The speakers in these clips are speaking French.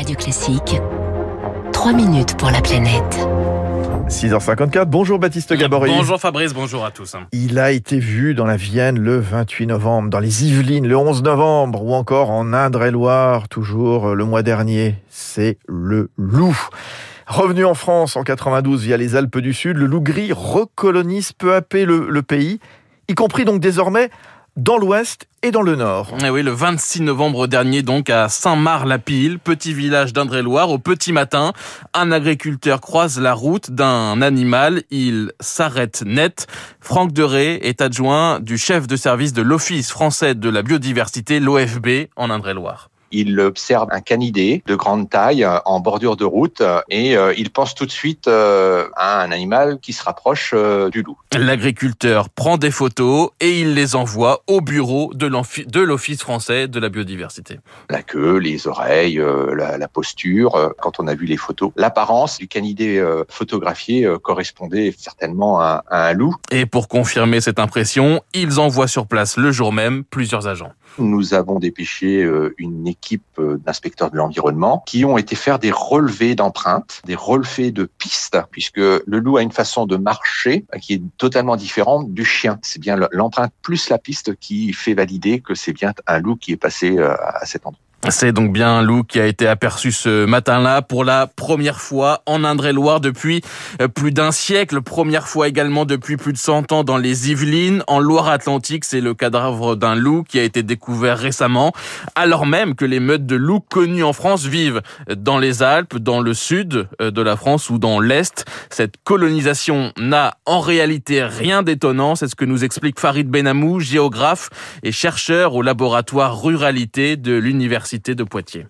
Radio Classique, 3 minutes pour la planète. 6h54, bonjour Baptiste Gabory. Bonjour Fabrice, bonjour à tous. Il a été vu dans la Vienne le 28 novembre, dans les Yvelines le 11 novembre, ou encore en Indre-et-Loire, toujours le mois dernier. C'est le loup. Revenu en France en 92 via les Alpes du Sud, le loup gris recolonise peu à peu le, le pays, y compris donc désormais dans l'ouest et dans le nord. Et oui, le 26 novembre dernier, donc, à Saint-Marc-la-Pile, petit village d'Indre-et-Loire, au petit matin, un agriculteur croise la route d'un animal. Il s'arrête net. Franck Deré est adjoint du chef de service de l'Office français de la biodiversité, l'OFB, en Indre-et-Loire il observe un canidé de grande taille euh, en bordure de route euh, et euh, il pense tout de suite à un animal qui se rapproche du loup. L'agriculteur prend des photos et il les envoie au bureau de l'Office français de la biodiversité. La queue, les oreilles, la, posture, quand on a vu les photos, l'apparence du canidé photographié correspondait certainement à, à un loup. Et pour confirmer cette impression, ils envoient sur place le jour même plusieurs agents. Nous avons dépêché une équipe équipe euh, d'inspecteurs de l'environnement qui ont été faire des relevés d'empreintes, des relevés de pistes, puisque le loup a une façon de marcher qui est totalement différente du chien. C'est bien l'empreinte plus la piste qui fait valider que c'est bien un loup qui est passé euh, à cet endroit. C'est donc bien un loup qui a été aperçu ce matin-là pour la première fois en Indre-et-Loire depuis euh, plus d'un siècle. Première fois également depuis plus de 100 ans dans les Yvelines. En Loire-Atlantique, c'est le cadavre d'un loup qui a été découvert récemment, alors même que les meutes de loups connus en France vivent dans les Alpes, dans le sud euh, de la France ou dans l'Est. Cette colonisation n'a en réalité rien d'étonnant. C'est ce que nous explique Farid Benamou, géographe et chercheur au laboratoire ruralité de l'Université de Poitiers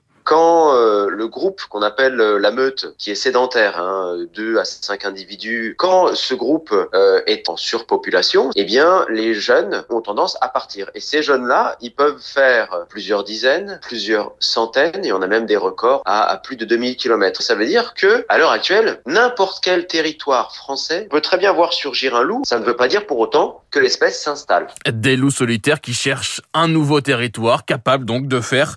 le groupe qu'on appelle euh, la meute, qui est sédentaire, hein, 2 à 5 individus, quand ce groupe euh, est en surpopulation, eh bien les jeunes ont tendance à partir. Et ces jeunes-là, ils peuvent faire plusieurs dizaines, plusieurs centaines, et on a même des records à, plus de 2000 km. Ça veut dire que, à l'heure actuelle, n'importe quel territoire français peut très bien voir surgir un loup. Ça ne veut pas dire pour autant que l'espèce s'installe. Des loups solitaires qui cherchent un nouveau territoire, capable donc de faire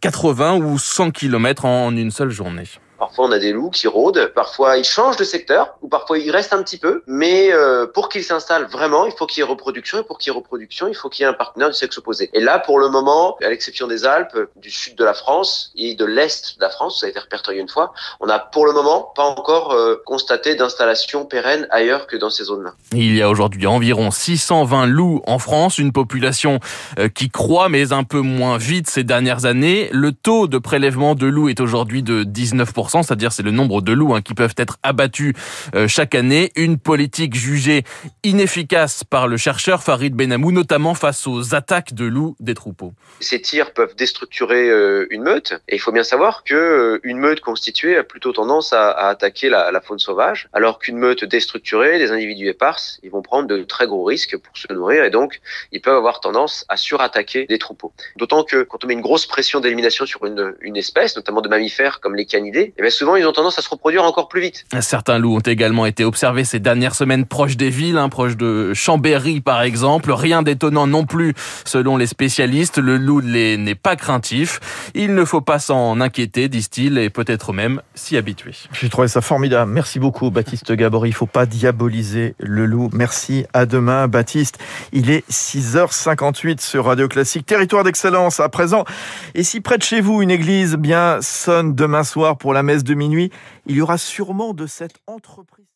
80 ou 100 km en une seule journée. Parfois, on a des loups qui rôdent. Parfois, ils changent de secteur ou parfois, ils restent un petit peu. Mais euh, pour qu'ils s'installent vraiment, il faut qu'il y ait reproduction. Et pour qu'il y ait reproduction, il faut qu'il y ait un partenaire du sexe opposé. Et là, pour le moment, à l'exception des Alpes, du sud de la France et de l'est de la France, ça a été répertorié une fois, on n'a pour le moment pas encore euh, constaté d'installation pérenne ailleurs que dans ces zones-là. Il y a aujourd'hui environ 620 loups en France, une population euh, qui croît mais un peu moins vite ces dernières années. Le taux de prélèvement de loups est aujourd'hui de 19% c'est-à-dire c'est le nombre de loups hein, qui peuvent être abattus euh, chaque année. Une politique jugée inefficace par le chercheur Farid Benamou, notamment face aux attaques de loups des troupeaux. Ces tirs peuvent déstructurer euh, une meute, et il faut bien savoir que euh, une meute constituée a plutôt tendance à, attaquer la, faune sauvage, alors qu'une meute déstructurée, des individus éparses, ils vont prendre de très gros risques pour se nourrir, et donc ils peuvent avoir tendance à surattaquer des troupeaux. D'autant que quand on met une grosse pression d'élimination sur une, une espèce, notamment de mammifères comme les canidés, mais souvent ils ont tendance à se reproduire encore plus vite. Certains loups ont également été observés ces dernières semaines proches des villes, hein, proches de Chambéry par exemple. Rien d'étonnant non plus selon les spécialistes. Le loup n'est pas craintif. Il ne faut pas s'en inquiéter, disent-ils, et peut-être même s'y habituer. J'ai trouvé ça formidable. Merci beaucoup Baptiste Gabory. Il faut pas diaboliser le loup. Merci. À demain Baptiste. Il est 6h58 sur Radio Classique. Territoire d'excellence à présent. Et si près de chez vous une église bien sonne demain soir pour la messe de minuit, il y aura sûrement de cette entreprise.